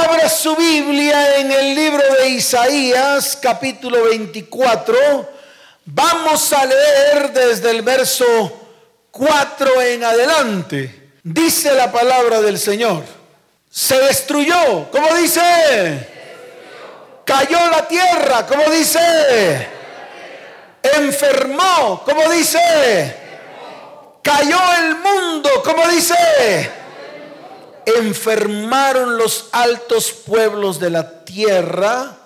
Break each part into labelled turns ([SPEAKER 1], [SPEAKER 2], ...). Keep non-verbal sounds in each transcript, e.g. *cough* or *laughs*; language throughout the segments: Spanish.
[SPEAKER 1] Abra su Biblia en el libro de Isaías, capítulo 24. Vamos a leer desde el verso 4 en adelante. Dice la palabra del Señor. Se destruyó, ¿cómo dice? Cayó la tierra, ¿cómo dice? Enfermó, ¿cómo dice? Cayó el mundo, ¿cómo dice? Enfermaron los altos pueblos de la tierra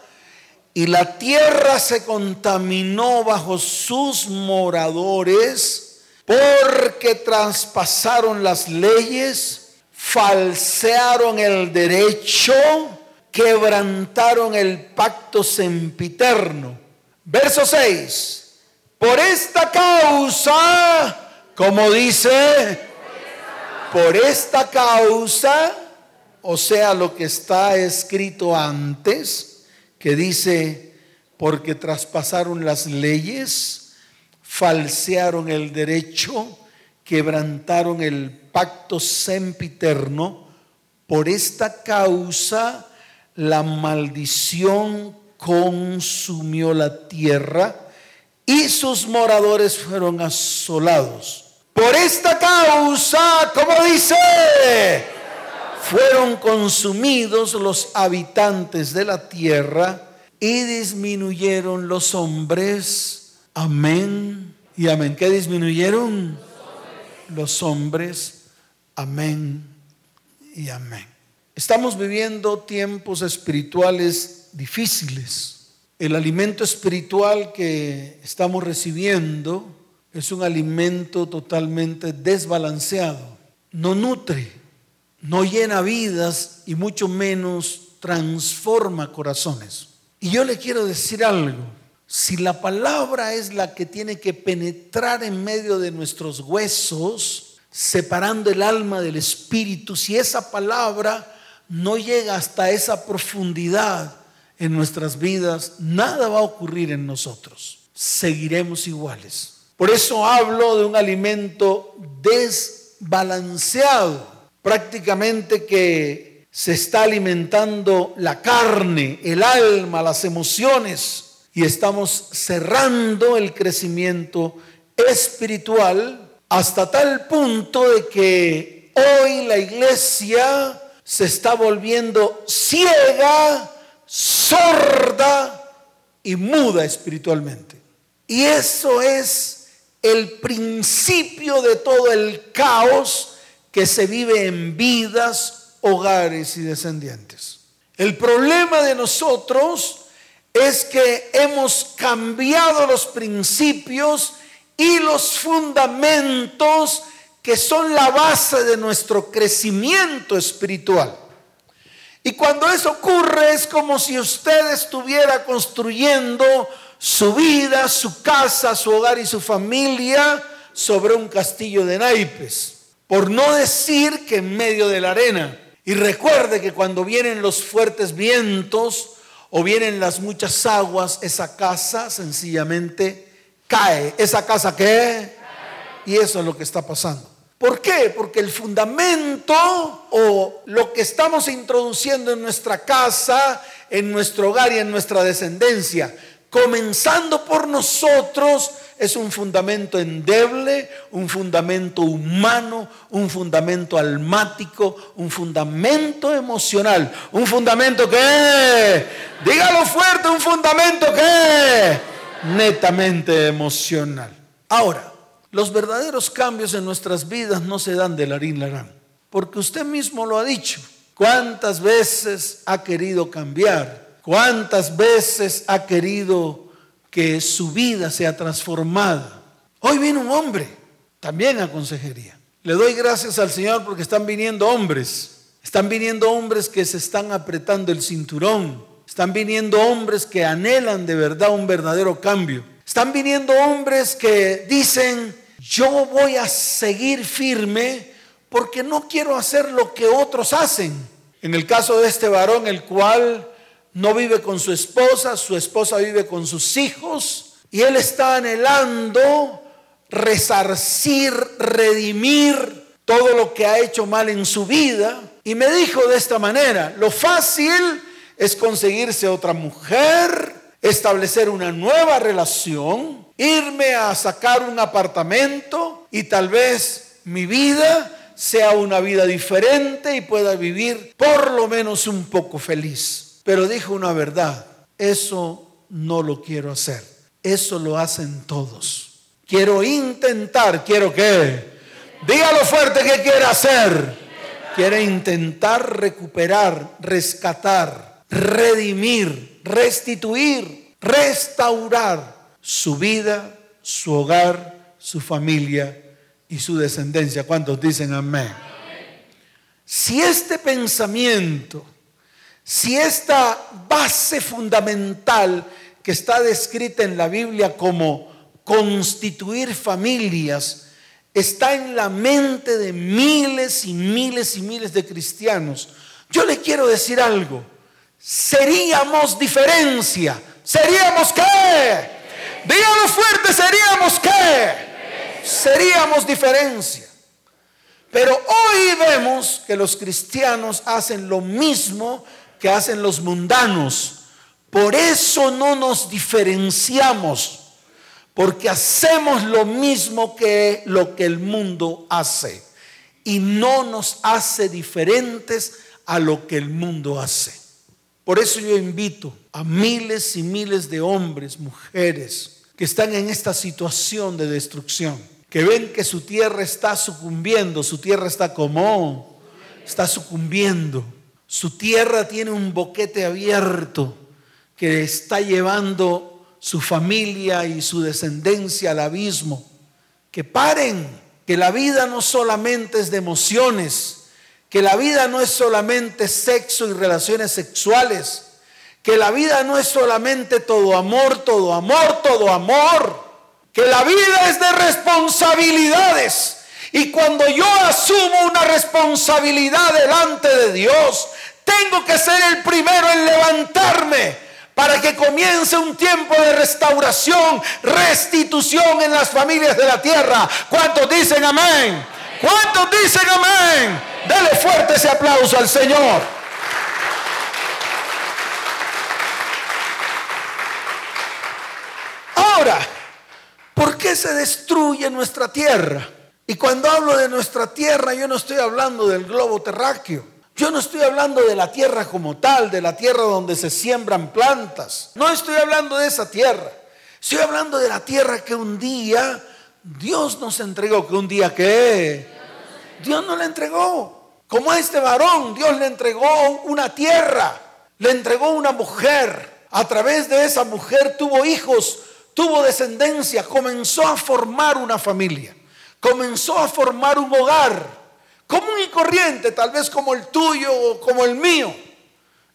[SPEAKER 1] y la tierra se contaminó bajo sus moradores porque traspasaron las leyes, falsearon el derecho, quebrantaron el pacto sempiterno. Verso 6. Por esta causa, como dice por esta causa, o sea, lo que está escrito antes, que dice, porque traspasaron las leyes, falsearon el derecho, quebrantaron el pacto sempiterno, por esta causa la maldición consumió la tierra y sus moradores fueron asolados. Por esta causa, como dice, fueron consumidos los habitantes de la tierra y disminuyeron los hombres. Amén y amén. ¿Qué disminuyeron? Los hombres. Amén y amén. Estamos viviendo tiempos espirituales difíciles. El alimento espiritual que estamos recibiendo es un alimento totalmente desbalanceado. No nutre, no llena vidas y mucho menos transforma corazones. Y yo le quiero decir algo. Si la palabra es la que tiene que penetrar en medio de nuestros huesos, separando el alma del espíritu, si esa palabra no llega hasta esa profundidad en nuestras vidas, nada va a ocurrir en nosotros. Seguiremos iguales. Por eso hablo de un alimento desbalanceado, prácticamente que se está alimentando la carne, el alma, las emociones y estamos cerrando el crecimiento espiritual hasta tal punto de que hoy la iglesia se está volviendo ciega, sorda y muda espiritualmente. Y eso es el principio de todo el caos que se vive en vidas, hogares y descendientes. El problema de nosotros es que hemos cambiado los principios y los fundamentos que son la base de nuestro crecimiento espiritual. Y cuando eso ocurre es como si usted estuviera construyendo su vida, su casa, su hogar y su familia sobre un castillo de naipes. Por no decir que en medio de la arena. Y recuerde que cuando vienen los fuertes vientos o vienen las muchas aguas, esa casa sencillamente cae. ¿Esa casa qué? Y eso es lo que está pasando. ¿Por qué? Porque el fundamento o lo que estamos introduciendo en nuestra casa, en nuestro hogar y en nuestra descendencia comenzando por nosotros, es un fundamento endeble, un fundamento humano, un fundamento almático, un fundamento emocional, un fundamento que, dígalo fuerte, un fundamento que, netamente emocional. Ahora, los verdaderos cambios en nuestras vidas no se dan de larín larán, porque usted mismo lo ha dicho. ¿Cuántas veces ha querido cambiar? ¿Cuántas veces ha querido que su vida sea transformada? Hoy viene un hombre, también a consejería. Le doy gracias al Señor porque están viniendo hombres. Están viniendo hombres que se están apretando el cinturón. Están viniendo hombres que anhelan de verdad un verdadero cambio. Están viniendo hombres que dicen, yo voy a seguir firme porque no quiero hacer lo que otros hacen. En el caso de este varón, el cual no vive con su esposa, su esposa vive con sus hijos y él está anhelando resarcir, redimir todo lo que ha hecho mal en su vida Y me dijo de esta manera, lo fácil es conseguirse otra mujer, establecer una nueva relación, irme a sacar un apartamento y tal vez mi vida sea una vida diferente y pueda vivir por lo menos un poco feliz. Pero dijo una verdad, eso no lo quiero hacer, eso lo hacen todos. Quiero intentar, quiero que, dígalo fuerte que quiere hacer. Quiere intentar recuperar, rescatar, redimir, restituir, restaurar su vida, su hogar, su familia y su descendencia. ¿Cuántos dicen amén? Si este pensamiento, si esta base fundamental que está descrita en la Biblia como constituir familias, está en la mente de miles y miles y miles de cristianos. Yo le quiero decir algo. Seríamos diferencia. ¿Seríamos qué? Dígalo fuerte, seríamos qué? Seríamos diferencia. Pero hoy vemos que los cristianos hacen lo mismo que hacen los mundanos. Por eso no nos diferenciamos porque hacemos lo mismo que lo que el mundo hace y no nos hace diferentes a lo que el mundo hace. Por eso yo invito a miles y miles de hombres, mujeres que están en esta situación de destrucción, que ven que su tierra está sucumbiendo, su tierra está como, está sucumbiendo, su tierra tiene un boquete abierto que está llevando su familia y su descendencia al abismo. Que paren, que la vida no solamente es de emociones, que la vida no es solamente sexo y relaciones sexuales, que la vida no es solamente todo amor, todo amor, todo amor, que la vida es de responsabilidades. Y cuando yo asumo una responsabilidad delante de Dios, tengo que ser el primero en levantarme para que comience un tiempo de restauración, restitución en las familias de la tierra. ¿Cuántos dicen amén? ¿Cuántos dicen amén? Dele fuerte ese aplauso al Señor. Ahora, ¿por qué se destruye nuestra tierra? Y cuando hablo de nuestra tierra, yo no estoy hablando del globo terráqueo. Yo no estoy hablando de la tierra como tal, de la tierra donde se siembran plantas. No estoy hablando de esa tierra. Estoy hablando de la tierra que un día Dios nos entregó. Que un día que Dios nos la entregó. Como a este varón, Dios le entregó una tierra, le entregó una mujer. A través de esa mujer tuvo hijos, tuvo descendencia, comenzó a formar una familia, comenzó a formar un hogar común y corriente, tal vez como el tuyo o como el mío.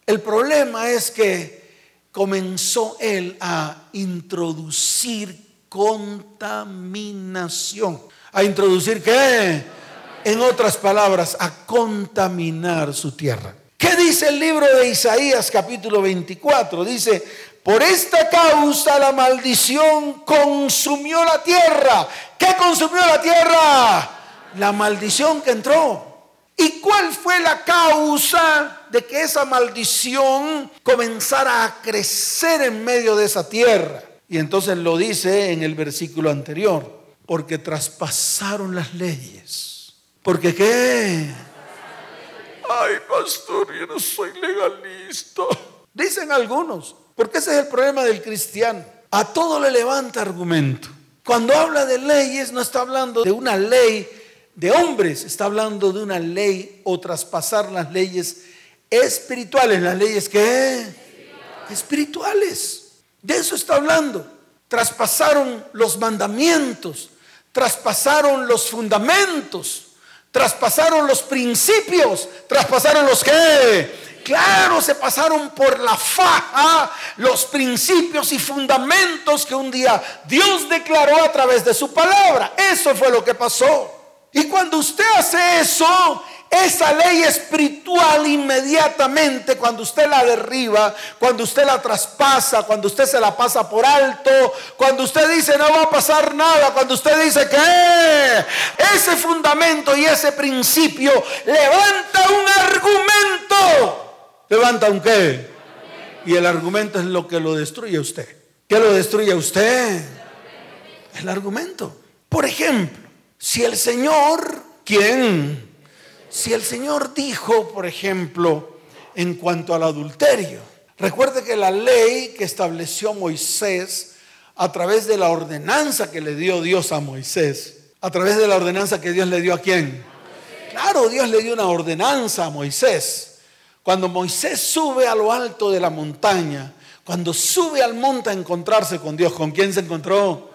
[SPEAKER 1] El problema es que comenzó él a introducir contaminación. ¿A introducir qué? En otras palabras, a contaminar su tierra. ¿Qué dice el libro de Isaías capítulo 24? Dice, por esta causa la maldición consumió la tierra. ¿Qué consumió la tierra? la maldición que entró. ¿Y cuál fue la causa de que esa maldición comenzara a crecer en medio de esa tierra? Y entonces lo dice en el versículo anterior, porque traspasaron las leyes. ¿Porque qué? Ay, pastor, yo no soy legalista. Dicen algunos, porque ese es el problema del cristiano. A todo le levanta argumento. Cuando habla de leyes, no está hablando de una ley de hombres, está hablando de una ley o traspasar las leyes espirituales, las leyes que espirituales. De eso está hablando. Traspasaron los mandamientos, traspasaron los fundamentos, traspasaron los principios, traspasaron los que claro, se pasaron por la faja los principios y fundamentos que un día Dios declaró a través de su palabra. Eso fue lo que pasó. Y cuando usted hace eso, esa ley espiritual inmediatamente cuando usted la derriba, cuando usted la traspasa, cuando usted se la pasa por alto, cuando usted dice no va a pasar nada, cuando usted dice que ese fundamento y ese principio levanta un argumento. ¿Levanta un qué? Y el argumento es lo que lo destruye a usted. ¿Qué lo destruye a usted? El argumento. Por ejemplo, si el Señor, ¿quién? Si el Señor dijo, por ejemplo, en cuanto al adulterio, recuerde que la ley que estableció Moisés a través de la ordenanza que le dio Dios a Moisés, a través de la ordenanza que Dios le dio a quién? Claro, Dios le dio una ordenanza a Moisés. Cuando Moisés sube a lo alto de la montaña, cuando sube al monte a encontrarse con Dios, ¿con quién se encontró?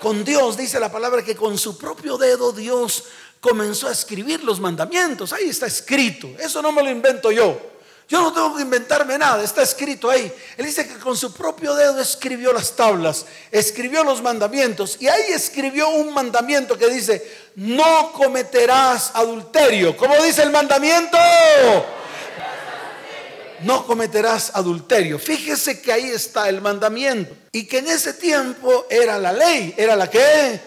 [SPEAKER 1] Con Dios, dice la palabra que con su propio dedo Dios comenzó a escribir los mandamientos. Ahí está escrito. Eso no me lo invento yo. Yo no tengo que inventarme nada, está escrito ahí. Él dice que con su propio dedo escribió las tablas, escribió los mandamientos y ahí escribió un mandamiento que dice, no cometerás adulterio. ¿Cómo dice el mandamiento? No cometerás adulterio. Fíjese que ahí está el mandamiento y que en ese tiempo era la ley. ¿Era la qué?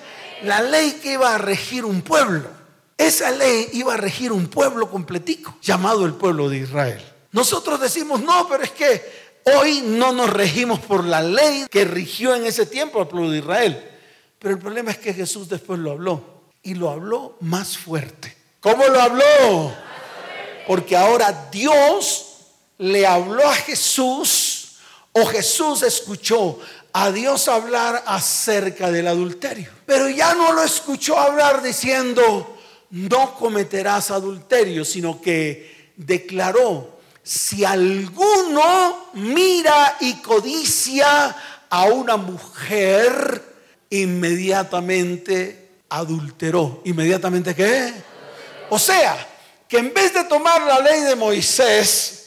[SPEAKER 1] La ley que iba a regir un pueblo. Esa ley iba a regir un pueblo completico, llamado el pueblo de Israel. Nosotros decimos, no, pero es que hoy no nos regimos por la ley que rigió en ese tiempo al pueblo de Israel. Pero el problema es que Jesús después lo habló y lo habló más fuerte. ¿Cómo lo habló? Porque ahora Dios le habló a Jesús o Jesús escuchó a Dios hablar acerca del adulterio. Pero ya no lo escuchó hablar diciendo, no cometerás adulterio, sino que declaró, si alguno mira y codicia a una mujer, inmediatamente adulteró. ¿Inmediatamente qué? O sea, que en vez de tomar la ley de Moisés,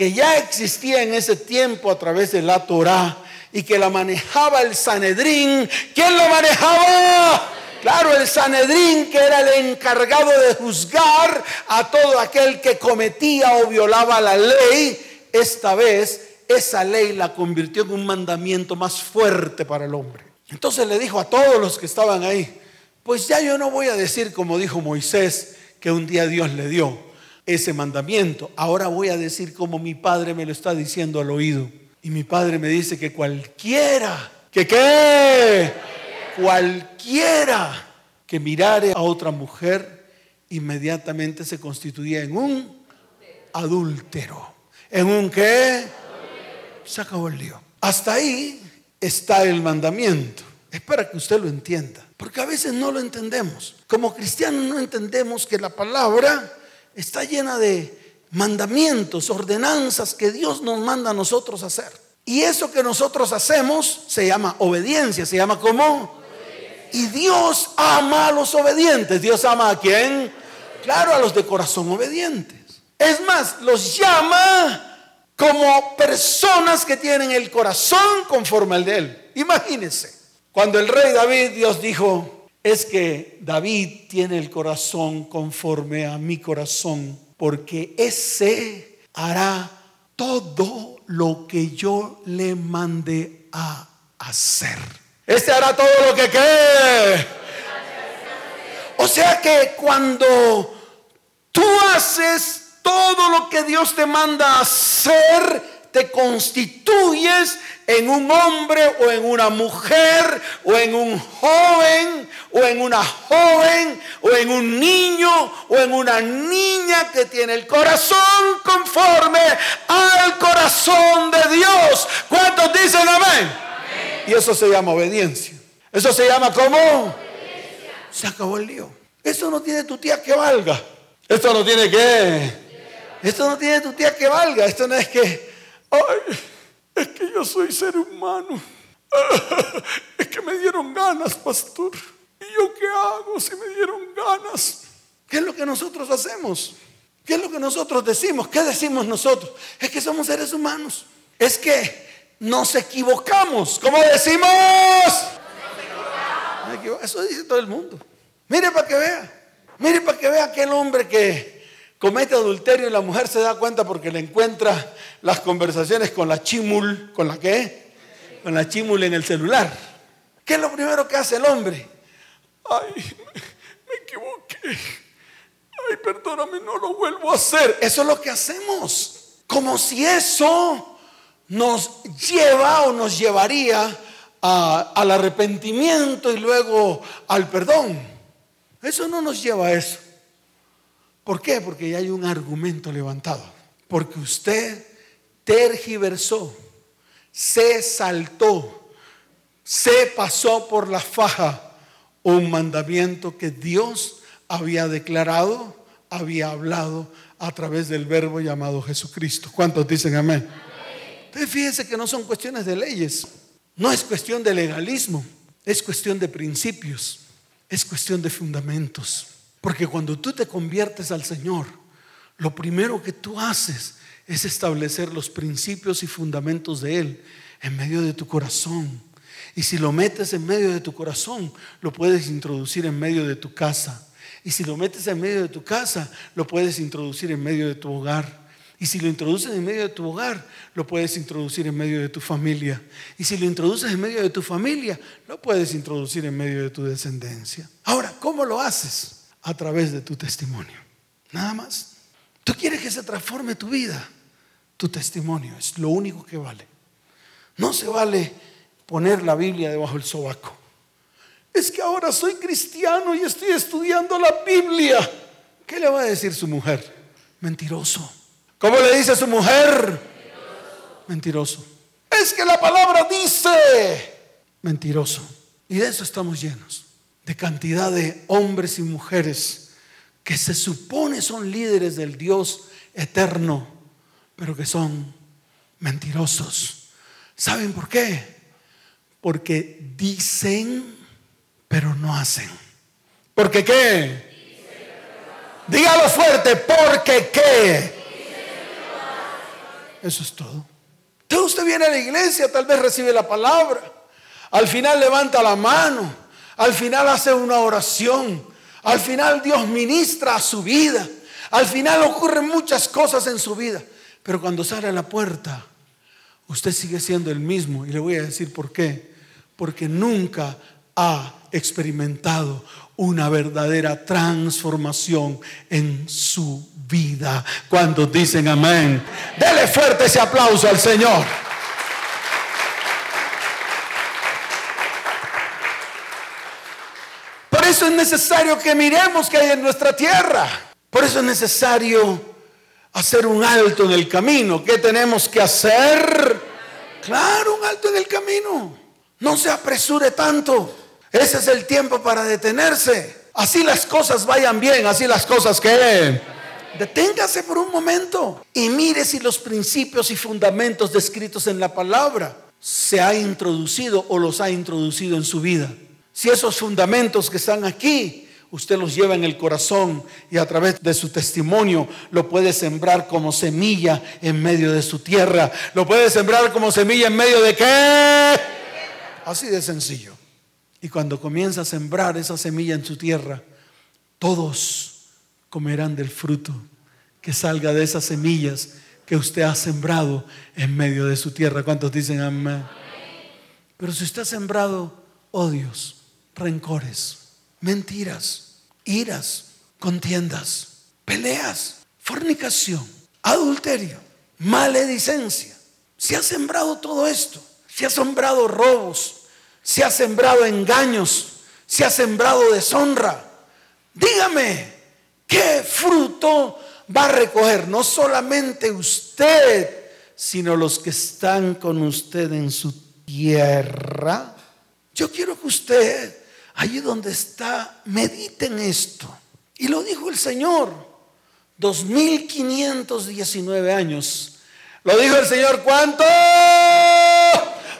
[SPEAKER 1] que ya existía en ese tiempo a través de la Torá y que la manejaba el Sanedrín, ¿quién lo manejaba? Claro, el Sanedrín, que era el encargado de juzgar a todo aquel que cometía o violaba la ley, esta vez esa ley la convirtió en un mandamiento más fuerte para el hombre. Entonces le dijo a todos los que estaban ahí, pues ya yo no voy a decir como dijo Moisés, que un día Dios le dio ese mandamiento. Ahora voy a decir como mi padre me lo está diciendo al oído. Y mi padre me dice que cualquiera, que qué, cualquiera que mirare a otra mujer, inmediatamente se constituía en un adúltero. ¿En un qué? Se acabó el lío. Hasta ahí está el mandamiento. Es para que usted lo entienda. Porque a veces no lo entendemos. Como cristianos no entendemos que la palabra está llena de mandamientos, ordenanzas que Dios nos manda a nosotros hacer. Y eso que nosotros hacemos se llama obediencia, se llama como y Dios ama a los obedientes. ¿Dios ama a quién? Claro, a los de corazón obedientes. Es más, los llama como personas que tienen el corazón conforme al de él. Imagínense, cuando el rey David, Dios dijo, es que David tiene el corazón conforme a mi corazón, porque ese hará todo lo que yo le mande a hacer. Este hará todo lo que quede. O sea que cuando tú haces todo lo que Dios te manda hacer, te constituyes en un hombre o en una mujer o en un joven o en una joven o en un niño o en una niña que tiene el corazón conforme al corazón de Dios. ¿Cuántos dicen amén? Y eso se llama obediencia. Eso se llama ¿cómo? Se acabó el lío. Eso no tiene tu tía que valga. Esto no tiene que. Esto no tiene tu tía que valga. Esto no es que. Ay, es que yo soy ser humano. *laughs* Es que me dieron ganas, pastor. ¿Y yo qué hago si me dieron ganas? ¿Qué es lo que nosotros hacemos? ¿Qué es lo que nosotros decimos? ¿Qué decimos nosotros? Es que somos seres humanos. Es que nos equivocamos. ¿Cómo decimos? Eso dice todo el mundo. Mire para que vea. Mire para que vea aquel hombre que comete adulterio y la mujer se da cuenta porque le encuentra las conversaciones con la chimul, ¿con la qué? Con la chimul en el celular. ¿Qué es lo primero que hace el hombre? Ay, me equivoqué. Ay, perdóname, no lo vuelvo a hacer. Eso es lo que hacemos. Como si eso nos lleva o nos llevaría al arrepentimiento y luego al perdón. Eso no nos lleva a eso. ¿Por qué? Porque ya hay un argumento levantado. Porque usted tergiversó, se saltó, se pasó por la faja un mandamiento que Dios había declarado, había hablado a través del verbo llamado Jesucristo. ¿Cuántos dicen amén? Entonces fíjense que no son cuestiones de leyes, no es cuestión de legalismo, es cuestión de principios, es cuestión de fundamentos. Porque cuando tú te conviertes al Señor, lo primero que tú haces es establecer los principios y fundamentos de Él en medio de tu corazón. Y si lo metes en medio de tu corazón, lo puedes introducir en medio de tu casa. Y si lo metes en medio de tu casa, lo puedes introducir en medio de tu hogar. Y si lo introduces en medio de tu hogar, lo puedes introducir en medio de tu familia. Y si lo introduces en medio de tu familia, lo puedes introducir en medio de tu descendencia. Ahora, ¿cómo lo haces? A través de tu testimonio. Nada más. Tú quieres que se transforme tu vida. Tu testimonio es lo único que vale. No se vale poner la Biblia debajo del sobaco. Es que ahora soy cristiano y estoy estudiando la Biblia. ¿Qué le va a decir su mujer? Mentiroso. ¿Cómo le dice a su mujer? Mentiroso. Es que la palabra dice mentiroso. Y de eso estamos llenos de cantidad de hombres y mujeres que se supone son líderes del Dios eterno, pero que son mentirosos. ¿Saben por qué? Porque dicen, pero no hacen. ¿Porque qué? Dígalo fuerte, porque qué. Eso es todo. Entonces usted viene a la iglesia, tal vez recibe la palabra, al final levanta la mano, al final hace una oración. Al final Dios ministra a su vida. Al final ocurren muchas cosas en su vida. Pero cuando sale a la puerta, usted sigue siendo el mismo. Y le voy a decir por qué. Porque nunca ha experimentado una verdadera transformación en su vida. Cuando dicen amén, dele fuerte ese aplauso al Señor. Eso es necesario que miremos que hay en nuestra tierra. Por eso es necesario hacer un alto en el camino. ¿Qué tenemos que hacer? Claro, un alto en el camino. No se apresure tanto. Ese es el tiempo para detenerse. Así las cosas vayan bien, así las cosas que... Deténgase por un momento y mire si los principios y fundamentos descritos en la palabra se ha introducido o los ha introducido en su vida. Si esos fundamentos que están aquí, usted los lleva en el corazón y a través de su testimonio lo puede sembrar como semilla en medio de su tierra. Lo puede sembrar como semilla en medio de qué? Así de sencillo. Y cuando comienza a sembrar esa semilla en su tierra, todos comerán del fruto que salga de esas semillas que usted ha sembrado en medio de su tierra. ¿Cuántos dicen amén? Pero si usted ha sembrado odios, rencores, mentiras, iras, contiendas, peleas, fornicación, adulterio, maledicencia. Se ha sembrado todo esto. Se ha sembrado robos, se ha sembrado engaños, se ha sembrado deshonra. Dígame, ¿qué fruto va a recoger? No solamente usted, sino los que están con usted en su tierra. Yo quiero que usted Allí donde está, mediten esto. Y lo dijo el Señor, 2519 años. Lo dijo el Señor, ¿cuánto?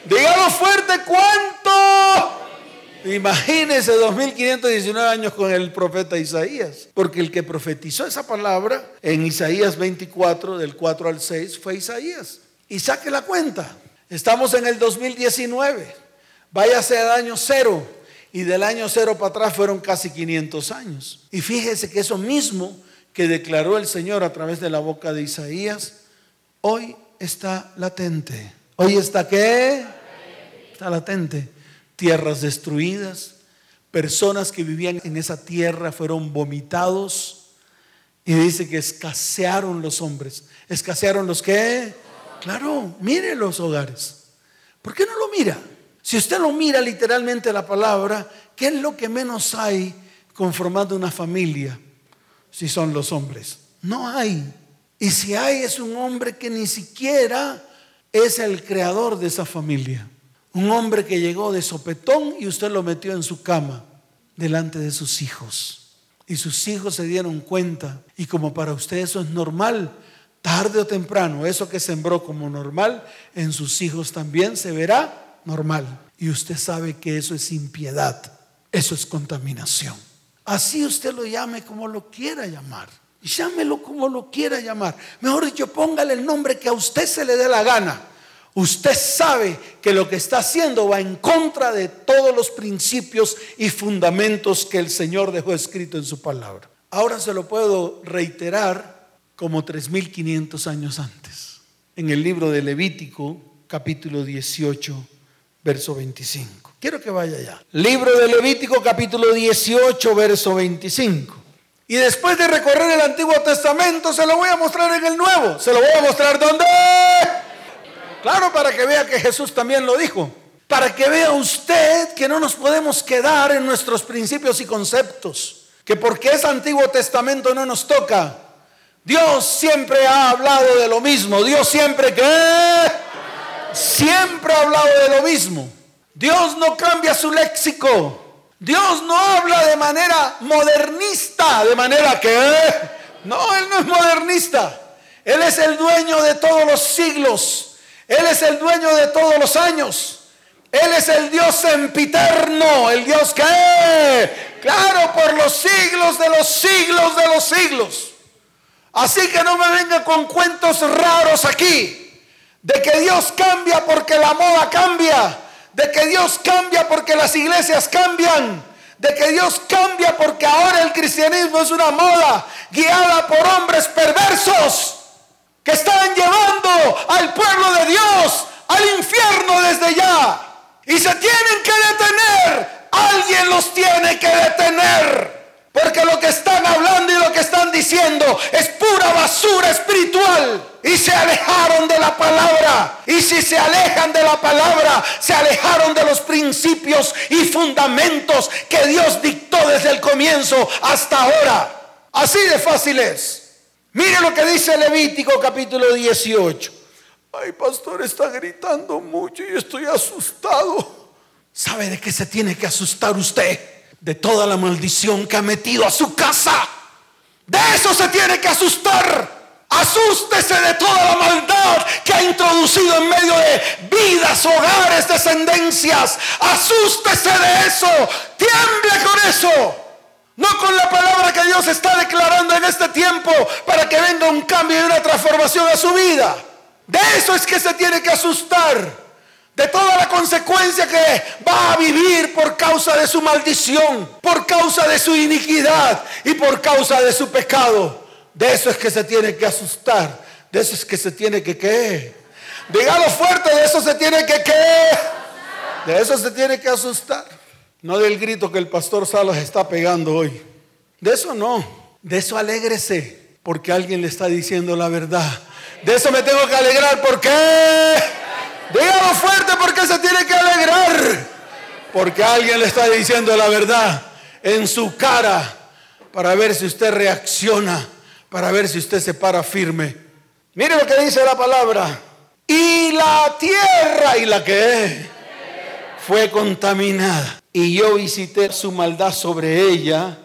[SPEAKER 1] Dígalo fuerte, ¿cuánto? Imagínense 2519 años con el profeta Isaías, porque el que profetizó esa palabra en Isaías 24, del 4 al 6, fue Isaías. Y saque la cuenta, estamos en el 2019, váyase al año cero, y del año cero para atrás fueron casi 500 años. Y fíjese que eso mismo que declaró el Señor a través de la boca de Isaías, hoy está latente. Hoy está qué? Está latente. Tierras destruidas, personas que vivían en esa tierra fueron vomitados y dice que escasearon los hombres. ¿Escasearon los qué? Claro, mire los hogares. ¿Por qué no lo mira? Si usted lo mira literalmente la palabra, ¿qué es lo que menos hay conformando una familia? Si son los hombres. No hay. Y si hay es un hombre que ni siquiera es el creador de esa familia. Un hombre que llegó de sopetón y usted lo metió en su cama delante de sus hijos. Y sus hijos se dieron cuenta. Y como para usted eso es normal, tarde o temprano, eso que sembró como normal, en sus hijos también se verá normal. Y usted sabe que eso es impiedad, eso es contaminación. Así usted lo llame como lo quiera llamar. Llámelo como lo quiera llamar. Mejor dicho, póngale el nombre que a usted se le dé la gana. Usted sabe que lo que está haciendo va en contra de todos los principios y fundamentos que el Señor dejó escrito en su palabra. Ahora se lo puedo reiterar como 3.500 años antes, en el libro de Levítico, capítulo 18, verso 25. Quiero que vaya allá. Libro de Levítico, capítulo 18, verso 25. Y después de recorrer el Antiguo Testamento, se lo voy a mostrar en el Nuevo. ¿Se lo voy a mostrar dónde? Claro, para que vea que Jesús también lo dijo. Para que vea usted que no nos podemos quedar en nuestros principios y conceptos. Que porque es Antiguo Testamento no nos toca. Dios siempre ha hablado de lo mismo. Dios siempre que siempre ha hablado de lo mismo. Dios no cambia su léxico. Dios no habla de manera modernista, de manera que no, él no es modernista. Él es el dueño de todos los siglos. Él es el dueño de todos los años. Él es el Dios sempiterno, el Dios que, claro, por los siglos de los siglos de los siglos. Así que no me venga con cuentos raros aquí. De que Dios cambia porque la moda cambia. De que Dios cambia porque las iglesias cambian. De que Dios cambia porque ahora el cristianismo es una moda guiada por hombres perversos que están llevando al pueblo de Dios al infierno desde ya. Y se tienen que detener. Alguien los tiene que detener. Porque lo que están hablando y lo que están diciendo es pura basura espiritual. Y se alejaron de la palabra. Y si se alejan de la palabra, se alejaron de los principios y fundamentos que Dios dictó desde el comienzo hasta ahora. Así de fácil es. Mire lo que dice Levítico capítulo 18. Ay, pastor, está gritando mucho y estoy asustado. ¿Sabe de qué se tiene que asustar usted? De toda la maldición que ha metido a su casa. De eso se tiene que asustar. Asústese de toda la maldad que ha introducido en medio de vidas, hogares, descendencias. Asústese de eso. Tiemble con eso. No con la palabra que Dios está declarando en este tiempo para que venga un cambio y una transformación a su vida. De eso es que se tiene que asustar de toda la consecuencia que va a vivir por causa de su maldición, por causa de su iniquidad y por causa de su pecado. De eso es que se tiene que asustar, de eso es que se tiene que qué. Dígalo fuerte, de eso se tiene que qué. De eso se tiene que asustar. No del grito que el pastor Salas está pegando hoy. De eso no. De eso alégrese, porque alguien le está diciendo la verdad. De eso me tengo que alegrar, ¿por qué? Dígalo fuerte porque se tiene que alegrar. Porque alguien le está diciendo la verdad en su cara para ver si usted reacciona, para ver si usted se para firme. Mire lo que dice la palabra. Y la tierra y la que fue contaminada. Y yo visité su maldad sobre ella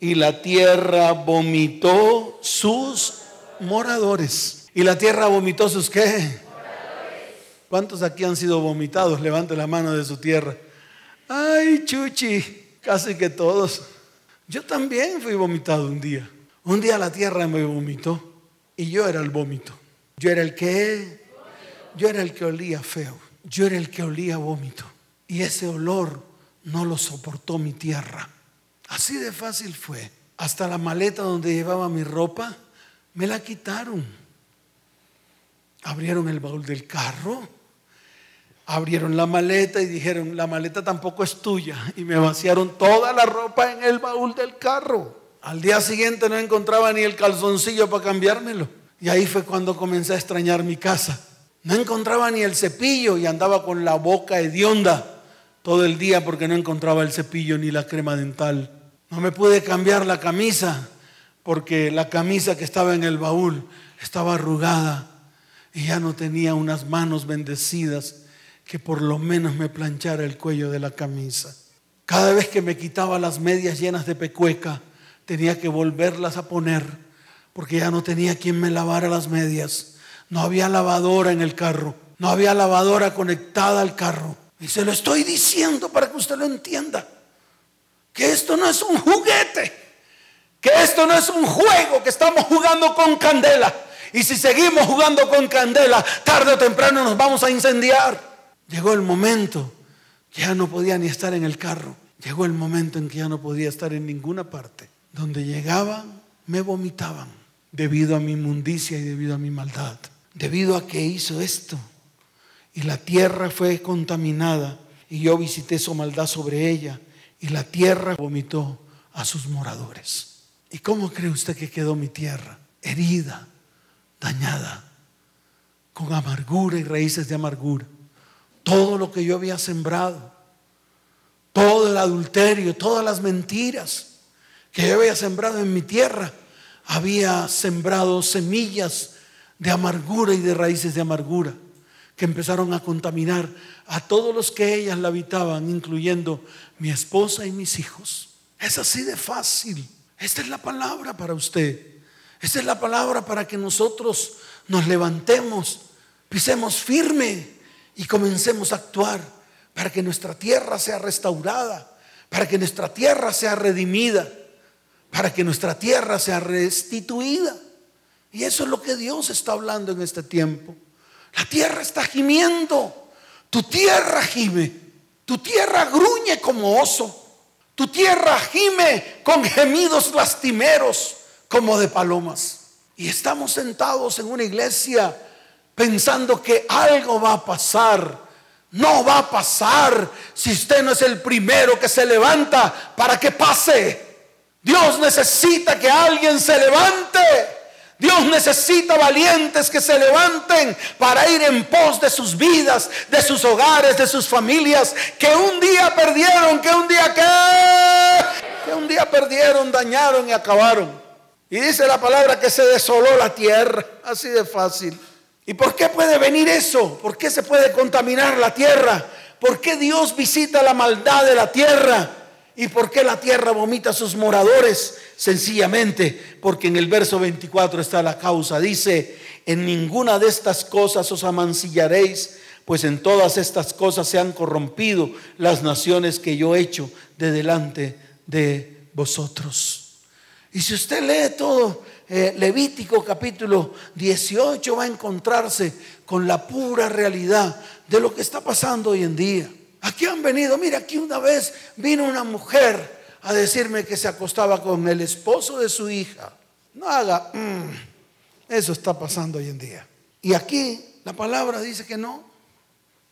[SPEAKER 1] y la tierra vomitó sus moradores. Y la tierra vomitó sus qué? ¿Cuántos aquí han sido vomitados? Levante la mano de su tierra. Ay, Chuchi, casi que todos. Yo también fui vomitado un día. Un día la tierra me vomitó y yo era el vómito. Yo era el que, yo era el que olía feo. Yo era el que olía vómito. Y ese olor no lo soportó mi tierra. Así de fácil fue. hasta la maleta donde llevaba mi ropa, me la quitaron. Abrieron el baúl del carro, abrieron la maleta y dijeron, la maleta tampoco es tuya. Y me vaciaron toda la ropa en el baúl del carro. Al día siguiente no encontraba ni el calzoncillo para cambiármelo. Y ahí fue cuando comencé a extrañar mi casa. No encontraba ni el cepillo y andaba con la boca hedionda todo el día porque no encontraba el cepillo ni la crema dental. No me pude cambiar la camisa porque la camisa que estaba en el baúl estaba arrugada y ya no tenía unas manos bendecidas que por lo menos me planchara el cuello de la camisa. Cada vez que me quitaba las medias llenas de pecueca, tenía que volverlas a poner porque ya no tenía quien me lavara las medias. No había lavadora en el carro, no había lavadora conectada al carro. Y se lo estoy diciendo para que usted lo entienda. Que esto no es un juguete. Que esto no es un juego que estamos jugando con candela. Y si seguimos jugando con candela, tarde o temprano nos vamos a incendiar. Llegó el momento que ya no podía ni estar en el carro. Llegó el momento en que ya no podía estar en ninguna parte. Donde llegaban, me vomitaban debido a mi inmundicia y debido a mi maldad. Debido a que hizo esto y la tierra fue contaminada y yo visité su maldad sobre ella y la tierra vomitó a sus moradores. ¿Y cómo cree usted que quedó mi tierra? Herida, dañada, con amargura y raíces de amargura. Todo lo que yo había sembrado, todo el adulterio, todas las mentiras que yo había sembrado en mi tierra, había sembrado semillas de amargura y de raíces de amargura que empezaron a contaminar a todos los que ellas la habitaban, incluyendo mi esposa y mis hijos. Es así de fácil. Esta es la palabra para usted. Esta es la palabra para que nosotros nos levantemos, pisemos firme y comencemos a actuar para que nuestra tierra sea restaurada, para que nuestra tierra sea redimida, para que nuestra tierra sea restituida. Y eso es lo que Dios está hablando en este tiempo. La tierra está gimiendo. Tu tierra gime. Tu tierra gruñe como oso. Tu tierra gime con gemidos lastimeros como de palomas. Y estamos sentados en una iglesia pensando que algo va a pasar. No va a pasar si usted no es el primero que se levanta para que pase. Dios necesita que alguien se levante Dios necesita valientes que se levanten para ir en pos de sus vidas, de sus hogares, de sus familias, que un día perdieron, que un día que, que un día perdieron, dañaron y acabaron. Y dice la palabra que se desoló la tierra, así de fácil. ¿Y por qué puede venir eso? ¿Por qué se puede contaminar la tierra? ¿Por qué Dios visita la maldad de la tierra? ¿Y por qué la tierra vomita a sus moradores? Sencillamente porque en el verso 24 está la causa. Dice, en ninguna de estas cosas os amancillaréis, pues en todas estas cosas se han corrompido las naciones que yo he hecho de delante de vosotros. Y si usted lee todo eh, Levítico capítulo 18, va a encontrarse con la pura realidad de lo que está pasando hoy en día. Aquí han venido, mira, aquí una vez vino una mujer a decirme que se acostaba con el esposo de su hija. No haga, mm, eso está pasando hoy en día. Y aquí la palabra dice que no.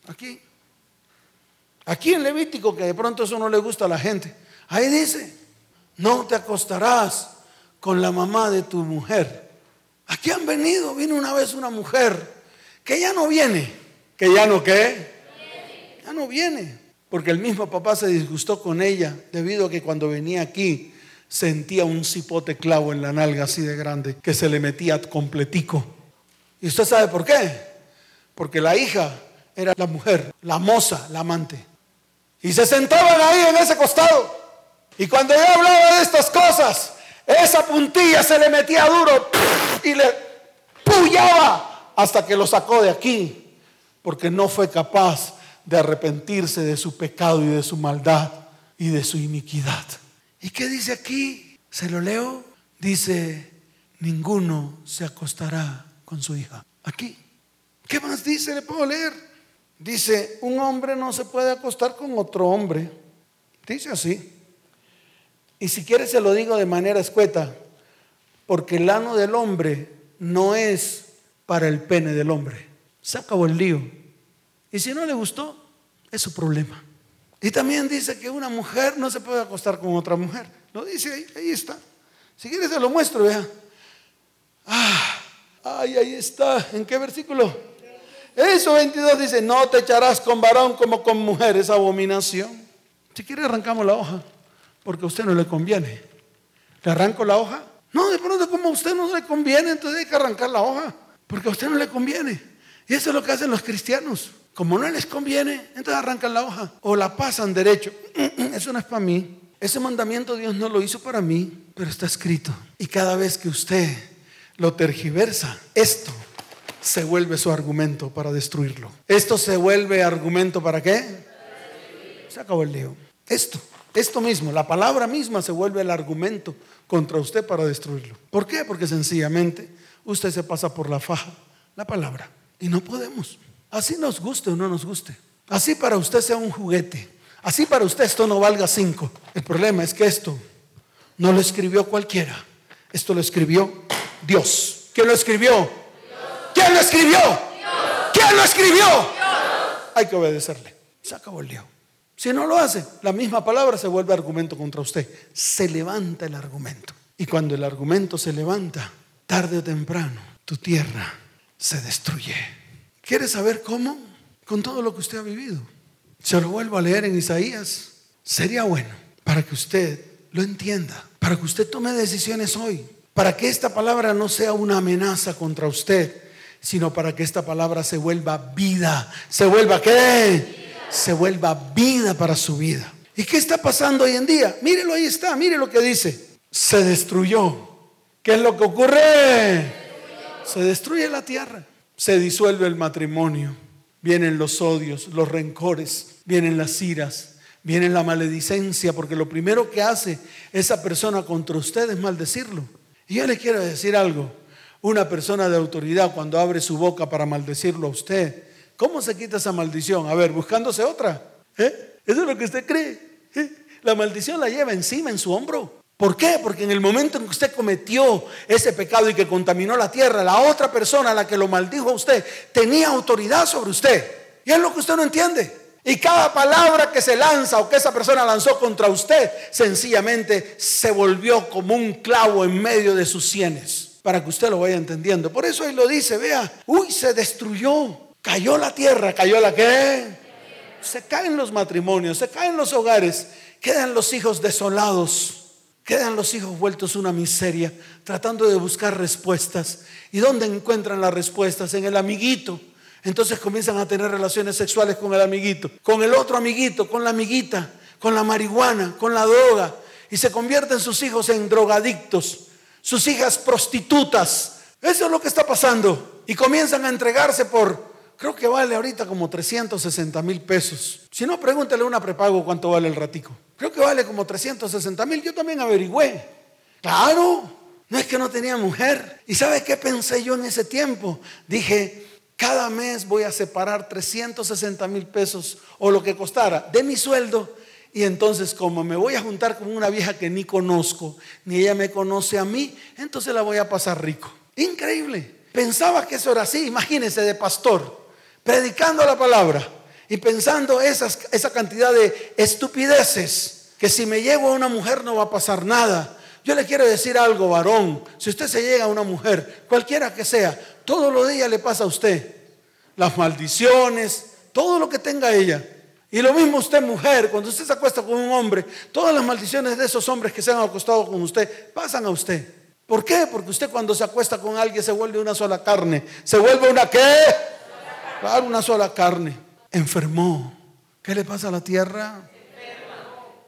[SPEAKER 1] Aquí. Aquí en Levítico, que de pronto eso no le gusta a la gente. Ahí dice, no te acostarás con la mamá de tu mujer. Aquí han venido, vino una vez una mujer que ya no viene. ¿Que ya no qué? no viene. Porque el mismo papá se disgustó con ella debido a que cuando venía aquí sentía un cipote clavo en la nalga así de grande que se le metía completico. ¿Y usted sabe por qué? Porque la hija era la mujer, la moza, la amante. Y se sentaban ahí en ese costado. Y cuando yo hablaba de estas cosas, esa puntilla se le metía duro y le pullaba hasta que lo sacó de aquí. Porque no fue capaz de arrepentirse de su pecado y de su maldad y de su iniquidad. ¿Y qué dice aquí? ¿Se lo leo? Dice, ninguno se acostará con su hija. Aquí. ¿Qué más dice? Le puedo leer. Dice, un hombre no se puede acostar con otro hombre. Dice así. Y si quiere se lo digo de manera escueta, porque el ano del hombre no es para el pene del hombre. Se acabó el lío. Y si no le gustó, es su problema. Y también dice que una mujer no se puede acostar con otra mujer. Lo dice ahí, ahí está. Si quiere se lo muestro, vea. Ah, ay, ahí está. ¿En qué versículo? Eso 22 dice, no te echarás con varón como con mujer, es abominación. Si quiere arrancamos la hoja, porque a usted no le conviene. ¿Le arranco la hoja? No, de pronto como a usted no le conviene, entonces hay que arrancar la hoja, porque a usted no le conviene. Y eso es lo que hacen los cristianos. Como no les conviene, entonces arrancan la hoja o la pasan derecho. *clears throat* Eso no es para mí. Ese mandamiento Dios no lo hizo para mí, pero está escrito. Y cada vez que usted lo tergiversa, esto se vuelve su argumento para destruirlo. Esto se vuelve argumento para qué? Se acabó el lío. Esto, esto mismo, la palabra misma se vuelve el argumento contra usted para destruirlo. ¿Por qué? Porque sencillamente usted se pasa por la faja, la palabra. Y no podemos. Así nos guste o no nos guste. Así para usted sea un juguete. Así para usted esto no valga cinco. El problema es que esto no lo escribió cualquiera. Esto lo escribió Dios. ¿Quién lo escribió? ¿Quién lo escribió? ¿Quién lo escribió? Hay que obedecerle. Se acabó el lío. Si no lo hace, la misma palabra se vuelve argumento contra usted. Se levanta el argumento. Y cuando el argumento se levanta, tarde o temprano, tu tierra se destruye. ¿Quieres saber cómo? Con todo lo que usted ha vivido. Se lo vuelvo a leer en Isaías. Sería bueno para que usted lo entienda, para que usted tome decisiones hoy, para que esta palabra no sea una amenaza contra usted, sino para que esta palabra se vuelva vida. ¿Se vuelva qué? Se vuelva vida para su vida. ¿Y qué está pasando hoy en día? Mírelo, ahí está, mire lo que dice. Se destruyó. ¿Qué es lo que ocurre? Se destruye la tierra. Se disuelve el matrimonio. Vienen los odios, los rencores, vienen las iras, viene la maledicencia, porque lo primero que hace esa persona contra usted es maldecirlo. Y yo le quiero decir algo. Una persona de autoridad cuando abre su boca para maldecirlo a usted, ¿cómo se quita esa maldición? A ver, buscándose otra. ¿Eh? Eso es lo que usted cree. ¿Eh? La maldición la lleva encima, en su hombro. ¿Por qué? Porque en el momento en que usted cometió ese pecado y que contaminó la tierra, la otra persona a la que lo maldijo a usted tenía autoridad sobre usted. Y es lo que usted no entiende. Y cada palabra que se lanza o que esa persona lanzó contra usted, sencillamente se volvió como un clavo en medio de sus sienes para que usted lo vaya entendiendo. Por eso ahí lo dice, vea, uy, se destruyó, cayó la tierra, cayó la qué. Se caen los matrimonios, se caen los hogares, quedan los hijos desolados. Quedan los hijos vueltos una miseria, tratando de buscar respuestas. ¿Y dónde encuentran las respuestas? En el amiguito. Entonces comienzan a tener relaciones sexuales con el amiguito, con el otro amiguito, con la amiguita, con la marihuana, con la droga. Y se convierten sus hijos en drogadictos sus hijas prostitutas. Eso es lo que está pasando. Y comienzan a entregarse por, creo que vale ahorita como 360 mil pesos. Si no, pregúntale una prepago cuánto vale el ratico. Creo que vale como 360 mil. Yo también averigüé. Claro, no es que no tenía mujer. ¿Y sabe qué pensé yo en ese tiempo? Dije, cada mes voy a separar 360 mil pesos o lo que costara de mi sueldo y entonces como me voy a juntar con una vieja que ni conozco, ni ella me conoce a mí, entonces la voy a pasar rico. Increíble. Pensaba que eso era así, imagínense de pastor, predicando la palabra y pensando esa cantidad de estupideces, que si me llevo a una mujer no va a pasar nada. Yo le quiero decir algo, varón, si usted se llega a una mujer, cualquiera que sea, todos los días le pasa a usted las maldiciones, todo lo que tenga ella. Y lo mismo usted, mujer, cuando usted se acuesta con un hombre, todas las maldiciones de esos hombres que se han acostado con usted pasan a usted. ¿Por qué? Porque usted cuando se acuesta con alguien se vuelve una sola carne. ¿Se vuelve una qué? Claro, una sola carne. Enfermó. ¿Qué le pasa a la tierra?